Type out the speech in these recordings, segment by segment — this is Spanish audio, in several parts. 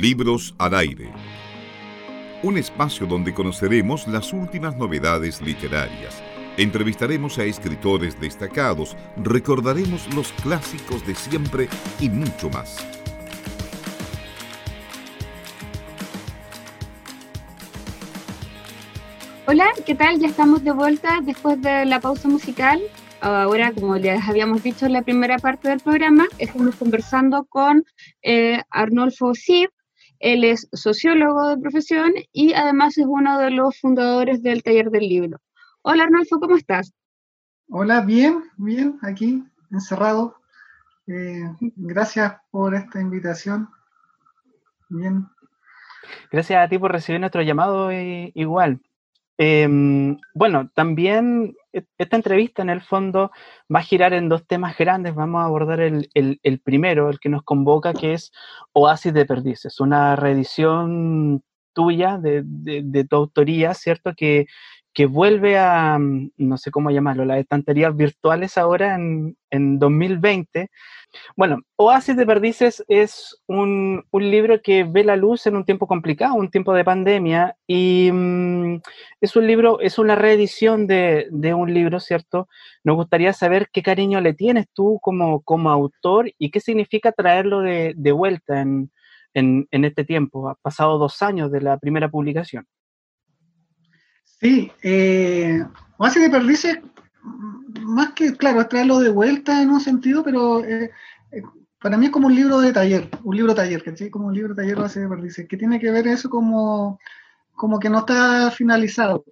Libros al aire. Un espacio donde conoceremos las últimas novedades literarias. Entrevistaremos a escritores destacados, recordaremos los clásicos de siempre y mucho más. Hola, ¿qué tal? Ya estamos de vuelta después de la pausa musical. Ahora, como les habíamos dicho en la primera parte del programa, estamos conversando con eh, Arnolfo Sib. Él es sociólogo de profesión y además es uno de los fundadores del Taller del Libro. Hola Arnolfo, ¿cómo estás? Hola, bien, bien, aquí, encerrado. Eh, gracias por esta invitación. Bien. Gracias a ti por recibir nuestro llamado eh, igual. Em, bueno, también esta entrevista en el fondo va a girar en dos temas grandes. Vamos a abordar el, primero, el que nos convoca, que es Oasis de Perdices, una reedición tuya, de, de tu autoría, ¿cierto? Que, que vuelve a, no sé cómo llamarlo, las estanterías virtuales ahora en, en 2020. Bueno, Oasis de Perdices es un, un, libro que ve la luz en un tiempo complicado, un tiempo de pandemia, y mm, es un libro, es una reedición de, de, un libro, ¿cierto? Nos gustaría saber qué cariño le tienes tú como, como autor y qué significa traerlo de, de vuelta en, en, en este tiempo. Ha pasado dos años de la primera publicación. Sí, eh, Oasis de Perdices, más que, claro, es traerlo de vuelta en un sentido, pero eh, eh, para mí es como un libro de taller, un libro taller, ¿cachai? Como un libro taller Oasis de Perdices, que tiene que ver eso como, como que no está finalizado.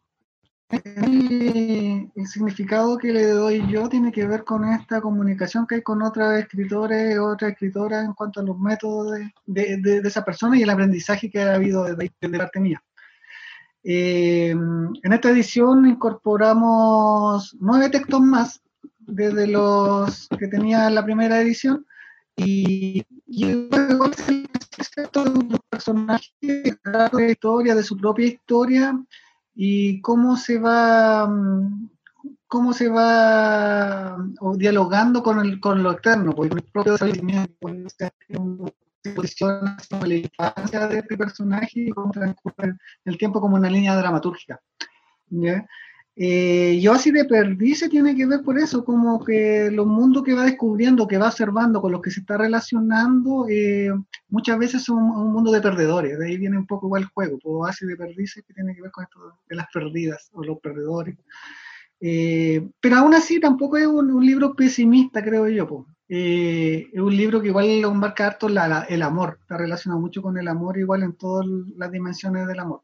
El, significado que le doy yo tiene que ver con esta comunicación que hay con otros escritores, otras escritoras en cuanto a los métodos de, de, esa persona y el aprendizaje que ha habido desde, desde parte mía. Eh, en esta edición incorporamos nueve textos más desde los que tenía la primera edición y, y el de un personaje de historia, de su propia historia y cómo se va cómo se va dialogando con, el, con lo externo, porque el propio posición la infancia de este personaje y cómo transcurre el tiempo como una línea dramatúrgica. ¿ya? Eh, yo así de perdice tiene que ver por eso, como que los mundos que va descubriendo, que va observando, con los que se está relacionando, eh, muchas veces son un, mundo de perdedores, de ahí viene un poco igual el juego, pues así de perdice que tiene que ver con esto de las perdidas o los perdedores. Eh, pero aún así tampoco es un, libro pesimista, creo yo. Pues. Eh, es un libro que igual lo embarca harto el amor, está relacionado mucho con el amor, igual en todas las dimensiones del amor.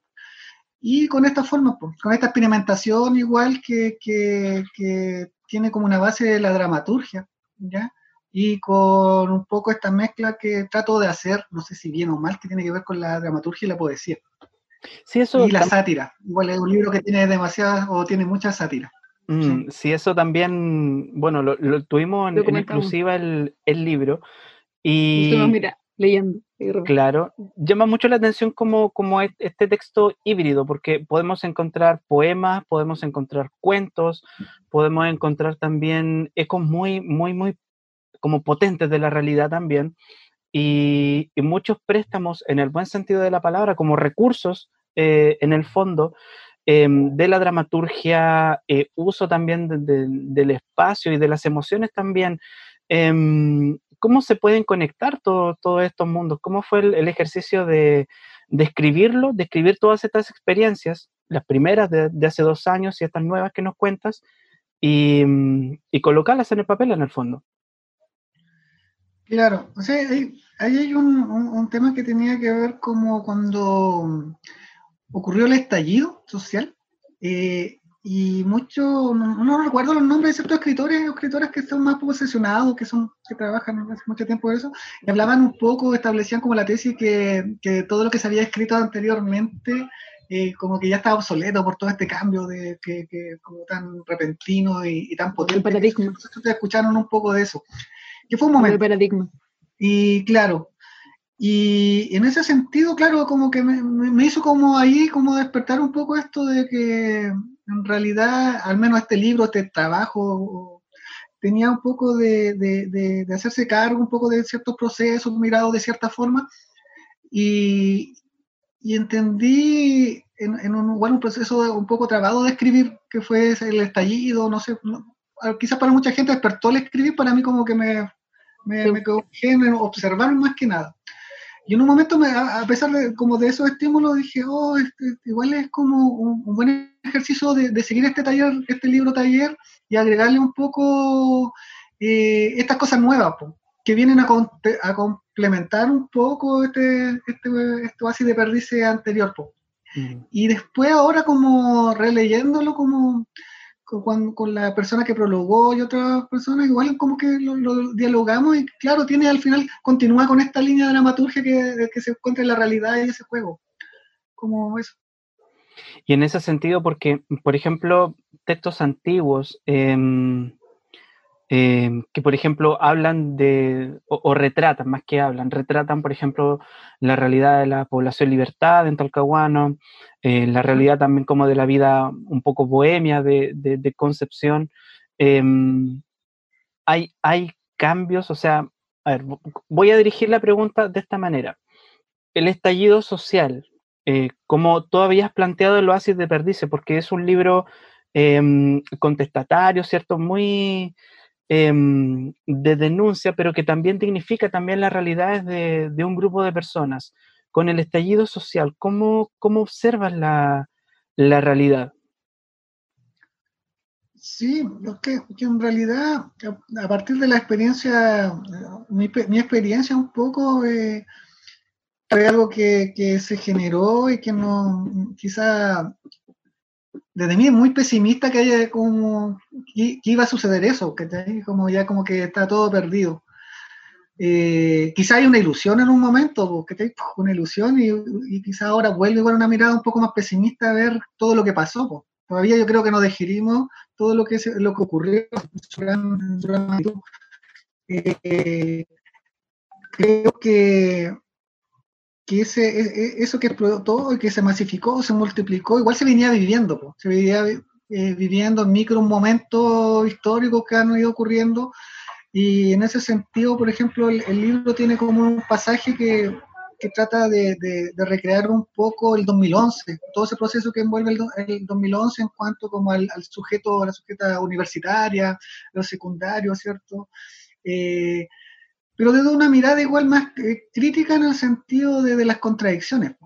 Y con esta forma, pues, con esta experimentación igual que, que, que, tiene como una base de la dramaturgia, ¿ya? Y con un poco esta mezcla que trato de hacer, no sé si bien o mal, que tiene que ver con la dramaturgia y la poesía. Sí, eso y la sátira. Igual es un libro que tiene demasiadas o tiene mucha sátira. Mm, sí. eso también, bueno, lo, tuvimos en, en exclusiva el, el, libro. Y, mira, leyendo. Claro, llama mucho la atención como, como este texto híbrido, porque podemos encontrar poemas, podemos encontrar cuentos, podemos encontrar también ecos muy, muy, muy como potentes de la realidad también, y, y muchos préstamos en el buen sentido de la palabra, como recursos eh, en el fondo, Em, de la dramaturgia, eh, uso también del espacio y de las emociones también. Em, ¿Cómo se pueden conectar todos estos mundos? ¿Cómo fue el, ejercicio de, de, escribirlo, de escribir todas estas experiencias, las primeras de, hace dos años y estas nuevas que nos cuentas, y, y colocarlas en el papel en el fondo? Claro, o sea, ahí, hay un, un, tema que tenía que ver como cuando ocurrió el estallido social eh, y mucho, no, recuerdo los nombres de ciertos escritores o escritoras que son más posesionados, que son que trabajan hace mucho tiempo de eso, y hablaban un poco, establecían como la tesis que, que todo lo que se había escrito anteriormente eh, como que ya estaba obsoleto por todo este cambio de que, que como tan repentino y, tan potente. El paradigma. Entonces, escucharon un poco de eso. Que fue un momento. El paradigma. Y claro, y en ese sentido, claro, como que me, hizo como ahí, como despertar un poco esto de que en realidad, al menos este libro, este trabajo, tenía un poco de, de, de, hacerse cargo un poco de ciertos procesos mirados de cierta forma y, y entendí en, un, un proceso un poco trabado de escribir, que fue el estallido, no sé, quizás para mucha gente despertó el escribir, para mí como que me, me, me en observar más que nada. Y en un momento, me, a pesar de, como de esos estímulos, dije, oh, este, igual es como un, buen ejercicio de, de, seguir este taller, este libro taller, y agregarle un poco eh, estas cosas nuevas, que vienen a, a, complementar un poco este, este, este oasis de perdice anterior. Mm. Y después ahora como releyéndolo como con, la persona que prologó y otras personas, igual como que lo, dialogamos y claro, tiene al final, continúa con esta línea de dramaturgia que, que se encuentra en la realidad y ese juego. Como eso. Y en ese sentido, porque, por ejemplo, textos antiguos, eh, Em, que por ejemplo hablan de, o, retratan, más que hablan, retratan por ejemplo la realidad de la población libertad en Talcahuano, eh, la realidad también como de la vida un poco bohemia de, de, Concepción. Em, hay, hay cambios, o sea, a ver, voy a dirigir la pregunta de esta manera. El estallido social, eh, como tú habías planteado el oasis de Perdice, porque es un libro em, contestatario, ¿cierto? Muy Em, de denuncia, pero que también dignifica también las realidades de, un grupo de personas. Con el estallido social, ¿cómo, cómo observas la, realidad? Sí, que, en realidad, a partir de la experiencia, mi, experiencia un poco eh, fue algo que, que, se generó y que no, quizá desde mí es muy pesimista que haya como que, iba a suceder eso, que como ya como que está todo perdido. Eh, quizá hay una ilusión en un momento, que una ilusión y, quizá ahora vuelve con una mirada un poco más pesimista a ver todo lo que pasó. Todavía yo creo que no digerimos todo lo que, lo que ocurrió eh, creo que que ese, e, e, eso que explotó y que se masificó, se multiplicó, igual se venía viviendo, se venía eh, viviendo en micro momentos históricos que han ido ocurriendo. Y en ese sentido, por ejemplo, el, libro tiene como un pasaje que, que trata de, de, recrear un poco el 2011, todo ese proceso que envuelve el, el 2011 en cuanto como al, al, sujeto, a la sujeta universitaria, los secundarios, ¿cierto? Eh, pero desde una mirada igual más eh, crítica en el sentido de, las contradicciones,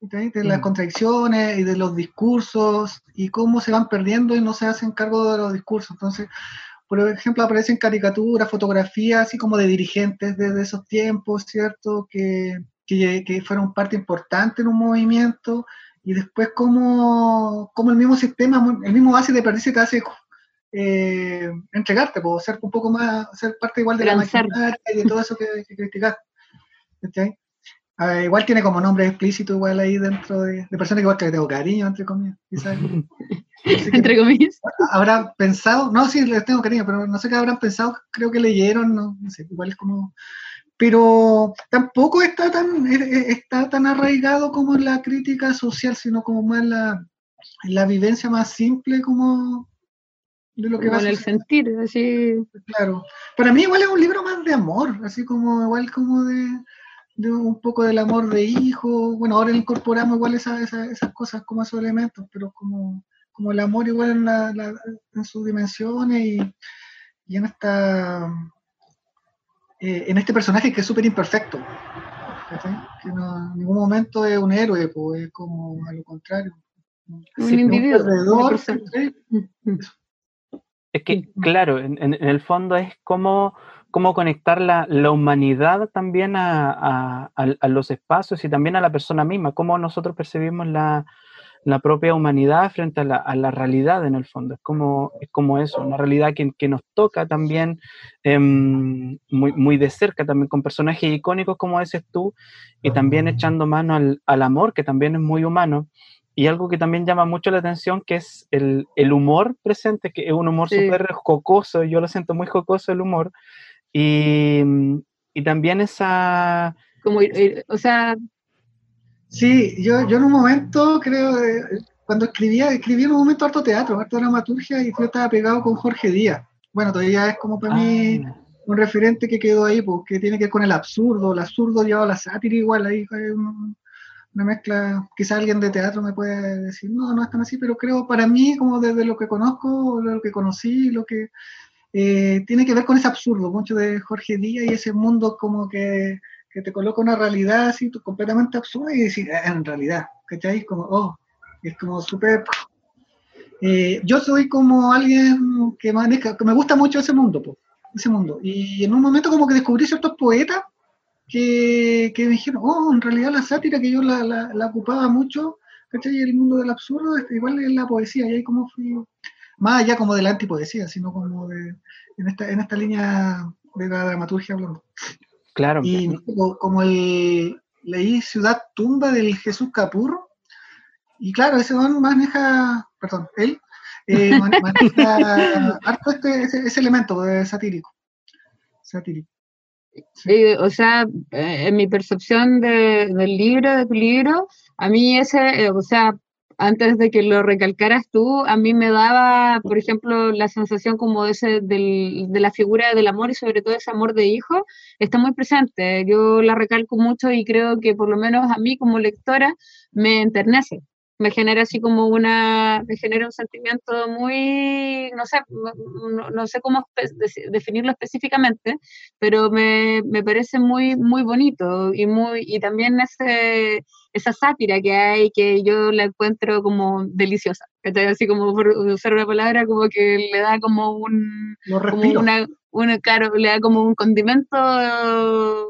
de las mm. contradicciones y de los discursos y cómo se van perdiendo y no se hacen cargo de los discursos. Entonces, por ejemplo, aparecen caricaturas, fotografías así como de dirigentes desde esos tiempos, ¿cierto? Que, que, que fueron parte importante en un movimiento y después cómo, cómo el mismo sistema, el mismo base de perderse te hace eh, entregarte, puedo ser un poco más, ser parte igual de la maquinaria y de todo eso que, que criticar. igual tiene como nombre explícito igual ahí dentro de, de personas que igual que tengo cariño, entre comillas. entre comillas. Habrán pensado, no, sí, les tengo cariño, pero no sé qué habrán pensado, creo que leyeron, no, no sé, igual es como... Pero tampoco está tan, está tan arraigado como en la crítica social, sino como más la, la vivencia más simple como de lo que va a el sentir, así. Claro. Para mí igual es un libro más de amor, así como igual como de, de un poco del amor de hijo. Bueno, ahora incorporamos igual esa, esas cosas como esos elementos, pero como, como el amor igual en, la, en sus dimensiones y, y en esta eh, en este personaje que es súper imperfecto. Que no, en ningún momento es un héroe, pues es como a lo contrario. Un individuo. Es que, claro, en, el fondo es cómo, cómo conectar la, humanidad también a, los espacios y también a la persona misma, cómo nosotros percibimos la, propia humanidad frente a la, realidad en el fondo. Es como, es como eso, una realidad que, que nos toca también em, muy, muy de cerca, también con personajes icónicos como dices tú, y también echando mano al, al amor, que también es muy humano y algo que también llama mucho la atención, que es el, el humor presente, que es un humor súper jocoso, yo lo siento muy jocoso el humor, y, y también esa... Como, o sea... Sí, yo, yo en un momento creo, eh, cuando escribía, escribí en un momento harto teatro, harto dramaturgia, y yo estaba pegado con Jorge Díaz. Bueno, todavía es como para mí... Ah. un referente que quedó ahí, porque tiene que ver con el absurdo, el absurdo llevado a la sátira igual, ahí hay una mezcla, quizá alguien de teatro me puede decir, no, no es tan así, pero creo para mí, como desde lo que conozco, lo que conocí, lo que eh, tiene que ver con ese absurdo, mucho de Jorge Díaz y ese mundo como que, que te coloca una realidad así completamente absurda y decir, ah, en realidad, ¿cachai? Como, oh, es como súper... Eh, yo soy como alguien que maneja, que me gusta mucho ese mundo, ese mundo. Y en un momento como que descubrí ciertos poetas que, que me dijeron, oh, en realidad la sátira que yo la, la, ocupaba mucho, ¿cachai? El mundo del absurdo, igual es la poesía, y ahí como fui, más allá como de la antipoesía, sino como de, en esta, en esta línea de la dramaturgia hablando. Claro. Y como, el, leí Ciudad Tumba del Jesús Capurro, y claro, ese don maneja, perdón, él eh, maneja harto este, ese, elemento de satírico. Satírico. Sí, o sea, eh, en mi percepción de, del libro, de tu libro, a mí ese, eh, o sea, antes de que lo recalcaras tú, a mí me daba, por ejemplo, la sensación como de, ese, del, de la figura del amor y sobre todo ese amor de hijo, está muy presente. Yo la recalco mucho y creo que por lo menos a mí como lectora me enternece me genera así como una, me genera un sentimiento muy, no sé, no, sé cómo definirlo específicamente, pero me, me, parece muy, muy bonito y muy, y también ese, esa sátira que hay que yo la encuentro como deliciosa, así como por usar una palabra como que le da como un, como una, una, claro, le da como un condimento,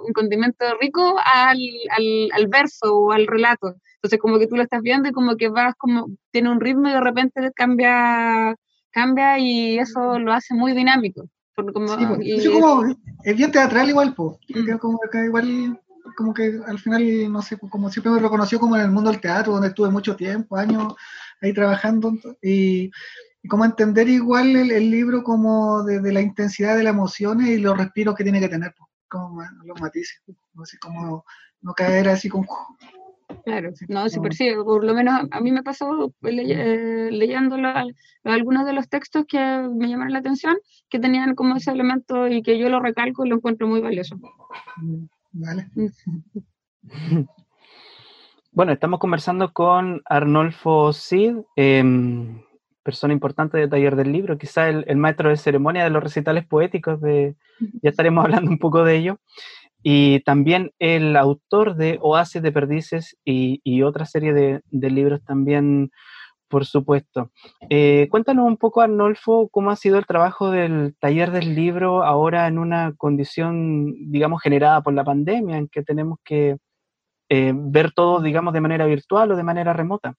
un condimento rico al, al, al verso o al relato. Entonces como que tú lo estás viendo y como que vas como, tiene un ritmo y de repente cambia, cambia y eso lo hace muy dinámico. como, sí, como, es bien teatral igual, pues. Como igual, como que al final, no sé, como siempre me reconoció como en el mundo del teatro, donde estuve mucho tiempo, años ahí trabajando, y, y como entender igual el, libro como de, la intensidad de las emociones y los respiros que tiene que tener, como los matices, así como no caer así como Claro, no, sí, sí, por lo menos a mí me pasó eh, leyendo algunos de los textos que me llamaron la atención, que tenían como ese elemento y que yo lo recalco y lo encuentro muy valioso. Mm, vale. Bueno, estamos conversando con Arnolfo Cid, em, persona importante de Taller del Libro, quizá el, el, maestro de ceremonia de los recitales poéticos, de, ya estaremos hablando un poco de ello y también el autor de Oasis de Perdices y, otra serie de, libros también, por supuesto. Eh, cuéntanos un poco, Arnolfo, cómo ha sido el trabajo del taller del libro ahora en una condición, digamos, generada por la pandemia, en que tenemos que eh, ver todo, digamos, de manera virtual o de manera remota.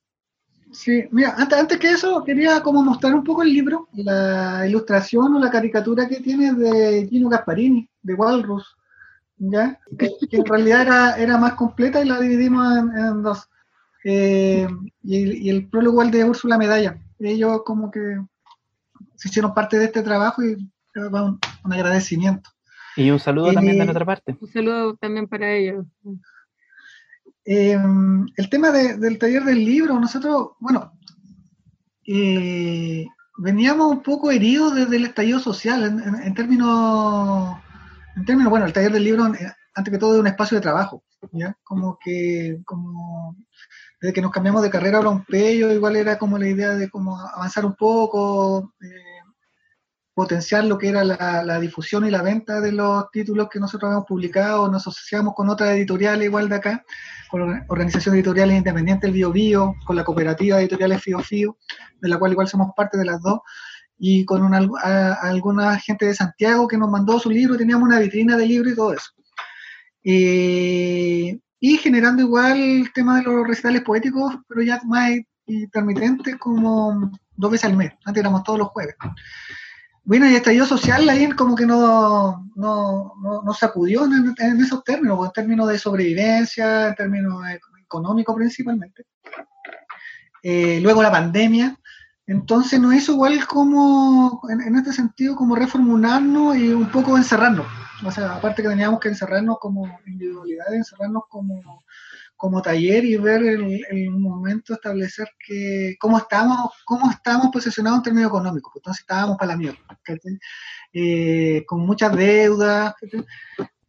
Sí, mira, antes, antes que eso, quería como mostrar un poco el libro, la ilustración o la caricatura que tiene de Gino Gasparini, de Walrus ¿ya? Que, en realidad era, era, más completa y la dividimos en, dos. Eh, y, el prólogo el de Úrsula Medalla. Ellos como que se hicieron parte de este trabajo y un, agradecimiento. Y un saludo también de eh, nuestra parte. Un saludo también para ellos. Eh, el tema del taller del libro, nosotros, bueno, veníamos un poco heridos desde el estallido social en términos en términos, bueno, el taller del libro, eh, antes que todo, es un espacio de trabajo, ¿ya? Como que, como, desde que nos cambiamos de carrera a un igual era como la idea de como avanzar un poco, eh, potenciar lo que era la, difusión y la venta de los títulos que nosotros habíamos publicado, nos asociamos con otras editoriales igual de acá, con la Organización Editoriales Independientes, el Bio Bio, con la Cooperativa Editoriales Fio Fio, de la cual igual somos parte de las dos, y con una, alguna gente de Santiago que nos mandó su libro, teníamos una vitrina de libros y todo eso. Eh, y generando igual el tema de los recitales poéticos, pero ya más intermitentes como dos veces al mes, antes éramos todos los jueves. Bueno, y estallido social ahí como que no, no, no, sacudió en, esos términos, en términos de sobrevivencia, en términos económicos principalmente. Eh, luego la pandemia, entonces nos hizo igual como, en, este sentido, como reformularnos y un poco encerrarnos. O sea, aparte que teníamos que encerrarnos como individualidades, encerrarnos como, como taller y ver el, el, momento, establecer que cómo estamos, cómo estamos posicionados en términos económicos. Pues, entonces estábamos para la mierda, eh, con muchas deudas.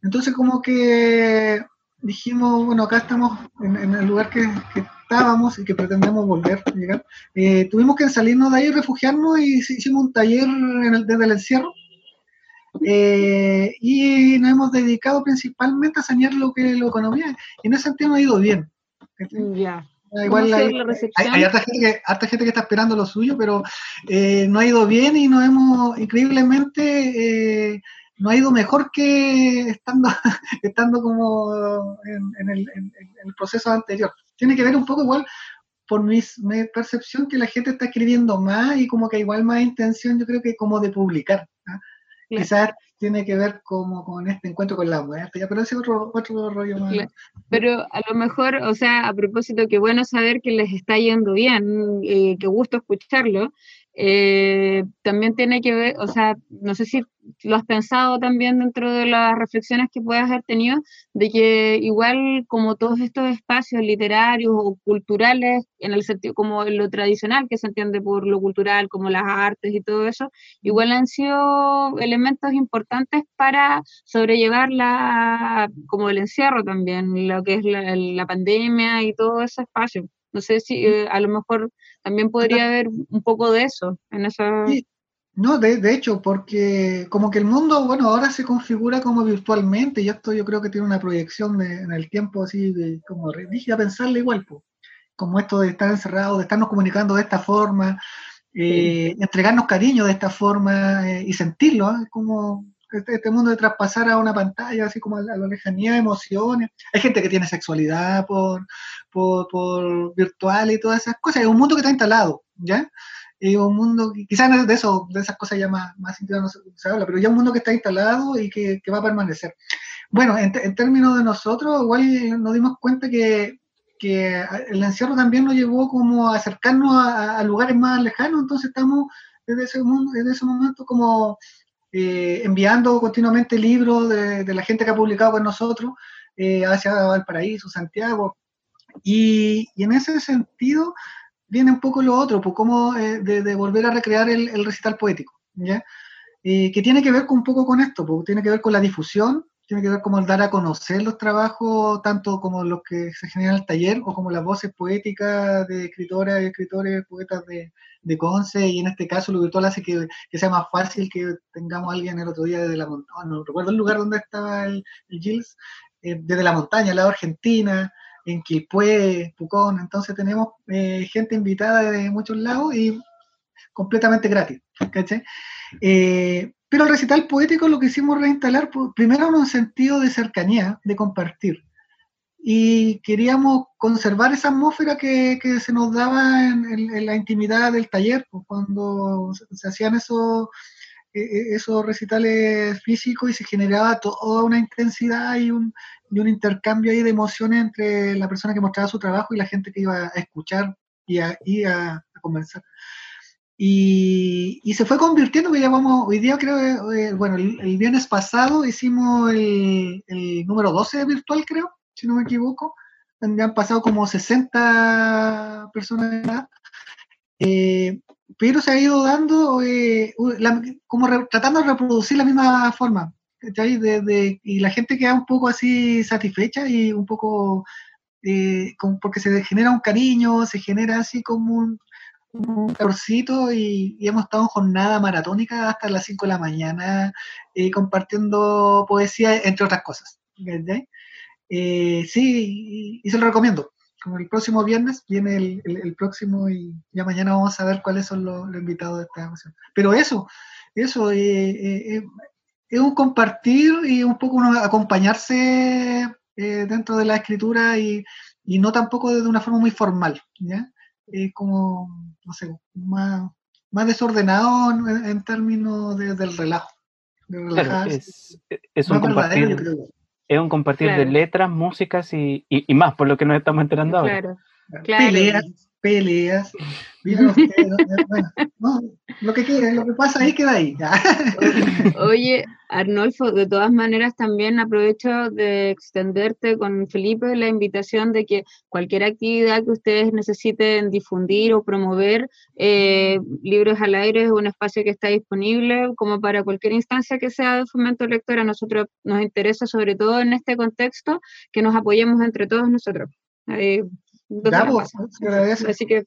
Entonces como que dijimos, bueno, acá estamos en, el lugar que, estábamos y que pretendemos volver a llegar. Eh, tuvimos que salirnos de ahí, refugiarnos y hicimos un taller en el, desde el encierro. Eh, y nos hemos dedicado principalmente a sanear lo que es la economía. Y en ese sentido nos ha ido bien. Ya. Igual hay, hay, harta, gente que, harta gente que está esperando lo suyo, pero eh, no ha ido bien y nos hemos, increíblemente, no ha ido mejor que estando, estando como en, el, proceso anterior. Tiene que ver un poco igual por mi, percepción que la gente está escribiendo más y como que igual más intención yo creo que como de publicar. ¿ah? Quizás tiene que ver como con este encuentro con la muerte, pero ese otro, otro rollo más. Pero a lo mejor, o sea, a propósito, qué bueno saber que les está yendo bien, eh, qué gusto escucharlo, eh, también tiene que ver, o sea, no sé si lo has pensado también dentro de las reflexiones que puedas haber tenido, de que igual como todos estos espacios literarios o culturales, en el sentido como lo tradicional que se entiende por lo cultural, como las artes y todo eso, igual han sido elementos importantes para sobrellevar la, como el encierro también, lo que es la, la pandemia y todo ese espacio. No sé si eh, a lo mejor también podría haber un poco de eso en esa... No, de, de, hecho, porque como que el mundo, bueno, ahora se configura como virtualmente y esto yo creo que tiene una proyección de, en el tiempo así, de, como a pensarle igual, pues, como esto de estar encerrado, de estarnos comunicando de esta forma, eh, entregarnos cariño de esta forma eh, y sentirlo, ¿eh? como este, este, mundo de traspasar a una pantalla, así como a la, lejanía de emociones. Hay gente que tiene sexualidad por, por, virtual y todas esas cosas. Es un mundo que está instalado, ¿ya? Es un mundo, quizás de eso, de esas cosas ya más, más no se, habla, pero ya un mundo que está instalado y que, va a permanecer. Bueno, en, términos de nosotros, igual nos dimos cuenta que, el encierro también nos llevó como a acercarnos a, lugares más lejanos, entonces estamos desde ese, desde ese momento como eh, enviando continuamente libros de, la gente que ha publicado con nosotros eh, hacia Valparaíso, Santiago. Y, en ese sentido viene un poco lo otro, pues como eh, de, volver a recrear el, recital poético, ¿ya? que tiene que ver con, un poco con esto, pues tiene que ver con la difusión, tiene que ver con el dar a conocer los trabajos, tanto como los que se generan en el taller, o como las voces poéticas de escritoras y escritores, poetas de, de Conce, y en este caso lo virtual hace que, sea más fácil que tengamos a alguien el otro día desde la montaña, no recuerdo el lugar donde estaba el, Gilles, eh, desde la montaña, al lado Argentina, en Quilpué, Pucón, entonces tenemos eh, gente invitada de muchos lados y completamente gratis. Eh, pero el recital poético lo que hicimos reinstalar, pues, primero en un sentido de cercanía, de compartir. Y queríamos conservar esa atmósfera que, se nos daba en, la intimidad del taller, pues, cuando se, hacían esos, e, e, esos recitales físicos y se generaba toda una intensidad y un, intercambio ahí de emociones entre la persona que mostraba su trabajo y la gente que iba a escuchar y a, a conversar. Y, se fue convirtiendo, que ya vamos, hoy día creo, eh, bueno, el, viernes pasado hicimos el, número 12 virtual, creo, si no me equivoco. Han pasado como 60 personas eh, pero se ha ido dando, eh, como tratando de reproducir la misma forma. y la gente queda un poco así satisfecha y un poco, porque se genera un cariño, se genera así como un calorcito y, hemos estado en jornada maratónica hasta las 5 de la mañana eh, compartiendo poesía, entre otras cosas. Eh, sí, y, se lo recomiendo. Como el próximo viernes viene el, próximo y ya mañana vamos a ver cuáles son los, invitados de esta emoción. Pero eso, eso eh, es un compartir y un poco acompañarse dentro de la escritura y, y no tampoco de una forma muy formal. ¿ya? Es como, no sé, más, más desordenado en, términos del relajo. es, un compartir, es un compartir de letras, músicas y, y, más, por lo que nos estamos enterando ahora. Peleas, peleas. Vivan ustedes, bueno, no, lo que quede, lo que pasa ahí queda ahí. Oye, Arnolfo, de todas maneras también aprovecho de extenderte con Felipe la invitación de que cualquier actividad que ustedes necesiten difundir o promover, eh, Libros al Aire es un espacio que está disponible como para cualquier instancia que sea de fomento lector. A nosotros nos interesa sobre todo en este contexto que nos apoyemos entre todos nosotros. Eh, Así que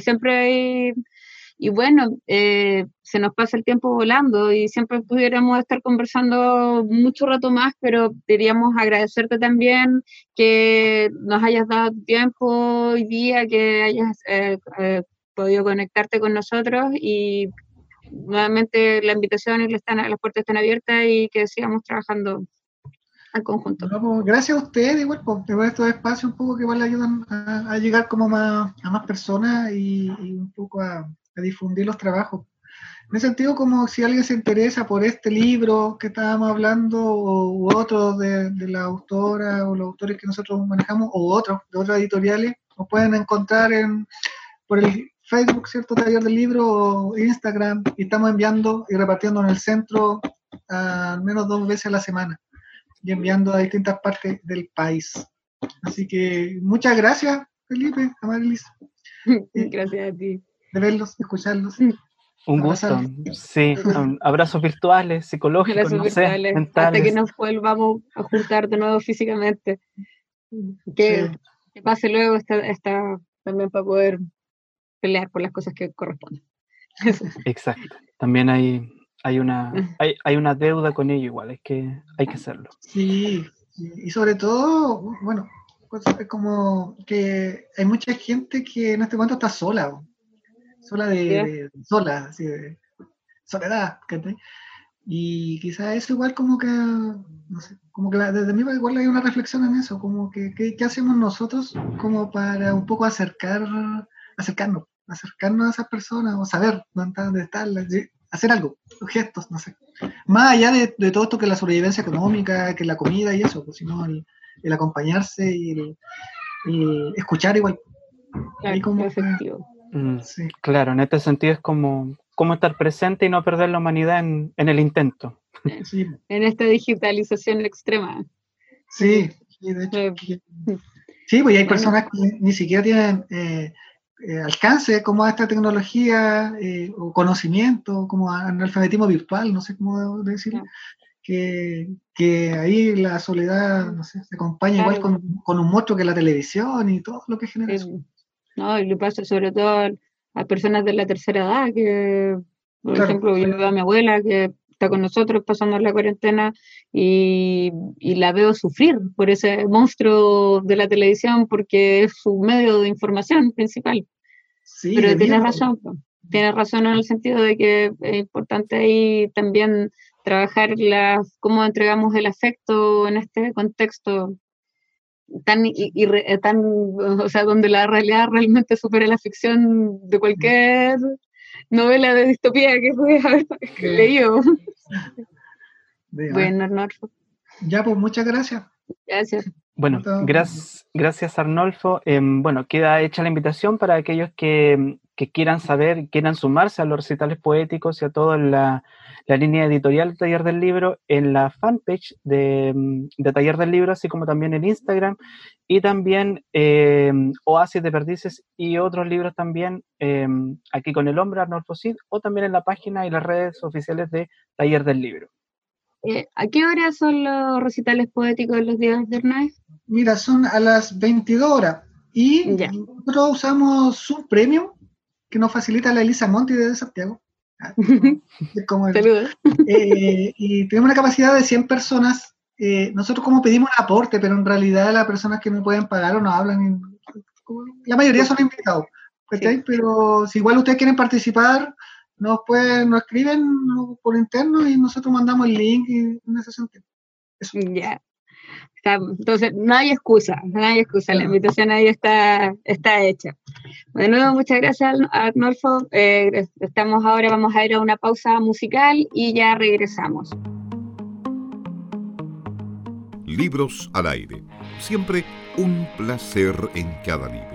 siempre hay y bueno, eh, se nos pasa el tiempo volando y siempre pudiéramos estar conversando mucho rato más, pero queríamos agradecerte también que nos hayas dado tiempo hoy día, que hayas eh, eh, podido conectarte con nosotros y nuevamente la invitación y las puertas están abiertas y que sigamos trabajando en conjunto. Pues, gracias a ustedes, igual, por tener estos espacios un poco que igual ayudan a, llegar como más, a más personas y un poco a, difundir los trabajos. En ese sentido, como si alguien se interesa por este libro que estábamos hablando, o, otros de, la autora o los autores que nosotros manejamos, o otros de otras editoriales, nos pueden encontrar en, por el Facebook, ¿cierto? Taller del libro o Instagram, y estamos enviando y repartiendo en el centro al menos dos veces a la semana y enviando a distintas partes del país. Así que muchas gracias, Felipe, Amarilis. Gracias a ti de verlos, escucharlos. Un gusto, sí, abrazos virtuales, psicológicos, no virtuales, hasta que nos volvamos a juntar de nuevo físicamente. Que, pase luego está también para poder pelear por las cosas que corresponden. Exacto, también hay, hay, una, hay, hay una deuda con ello igual, es que hay que hacerlo. Sí, y sobre todo, bueno, pues, es como que hay mucha gente que en este momento está sola sola de, sola, así de soledad, Y quizás eso igual como que, no sé, como que desde mí igual hay una reflexión en eso, como que qué hacemos nosotros como para un poco acercar, acercarnos, acercarnos a esas personas o saber dónde están, hacer algo, gestos, no sé. Más allá de, de, todo esto que la sobrevivencia económica, que la comida y eso, pues, sino el, el acompañarse y el, escuchar igual. Claro, como efectivo. Mm, claro, en este sentido es como, como estar presente y no perder la humanidad en, el intento. En esta digitalización extrema. Sí, de hecho. Sí, pues hay personas que ni siquiera tienen eh, eh, alcance como a esta tecnología eh, o conocimiento, como analfabetismo virtual, no sé cómo decirlo. Que, que, ahí la soledad, no sé, se acompaña igual con, con, un monstruo que la televisión y todo lo que genera eso. ¿no? Y le pasa sobre todo a personas de la tercera edad, que, por ejemplo, yo me veo a mi abuela que está con nosotros pasando la cuarentena y, y, la veo sufrir por ese monstruo de la televisión porque es su medio de información principal. Sí, Pero tiene razón, tiene razón en el sentido de que es importante ahí también trabajar la, cómo entregamos el afecto en este contexto tan, y, eh, tan, o sea, donde la realidad realmente supera la ficción de cualquier novela de distopía que puedas haber leído. Bueno, Arnolfo. Ya, pues muchas gracias. Gracias. Bueno, gracias, gracias Arnolfo. Em, bueno, queda hecha la invitación para aquellos que, que quieran saber, quieran sumarse a los recitales poéticos y a toda la, la línea editorial Taller del Libro en la fanpage de, mm, de, Taller del Libro, así como también en Instagram, y también eh, Oasis de Perdices y otros libros también eh, aquí con el hombre Arnolfo Cid, o también en la página y las redes oficiales de Taller del Libro. Eh, ¿A qué hora son los recitales poéticos de los días de Hernández? Mira, son a las 22 horas. Y nosotros usamos un premio que nos facilita la Elisa Monti de Santiago. Eh, y tenemos una capacidad de 100 personas. Eh, nosotros como pedimos un aporte, pero en realidad las personas que no pueden pagar o no hablan, la mayoría son invitados. Pero si igual ustedes quieren participar, nos pueden, nos escriben por interno y nosotros mandamos el link y en ese sentido. Ya. Entonces, no hay excusa, no hay excusa, la invitación ahí está, está hecha. De nuevo, muchas gracias, Arnolfo. Eh, estamos ahora, vamos a ir a una pausa musical y ya regresamos. Libros al aire. Siempre un placer en cada libro.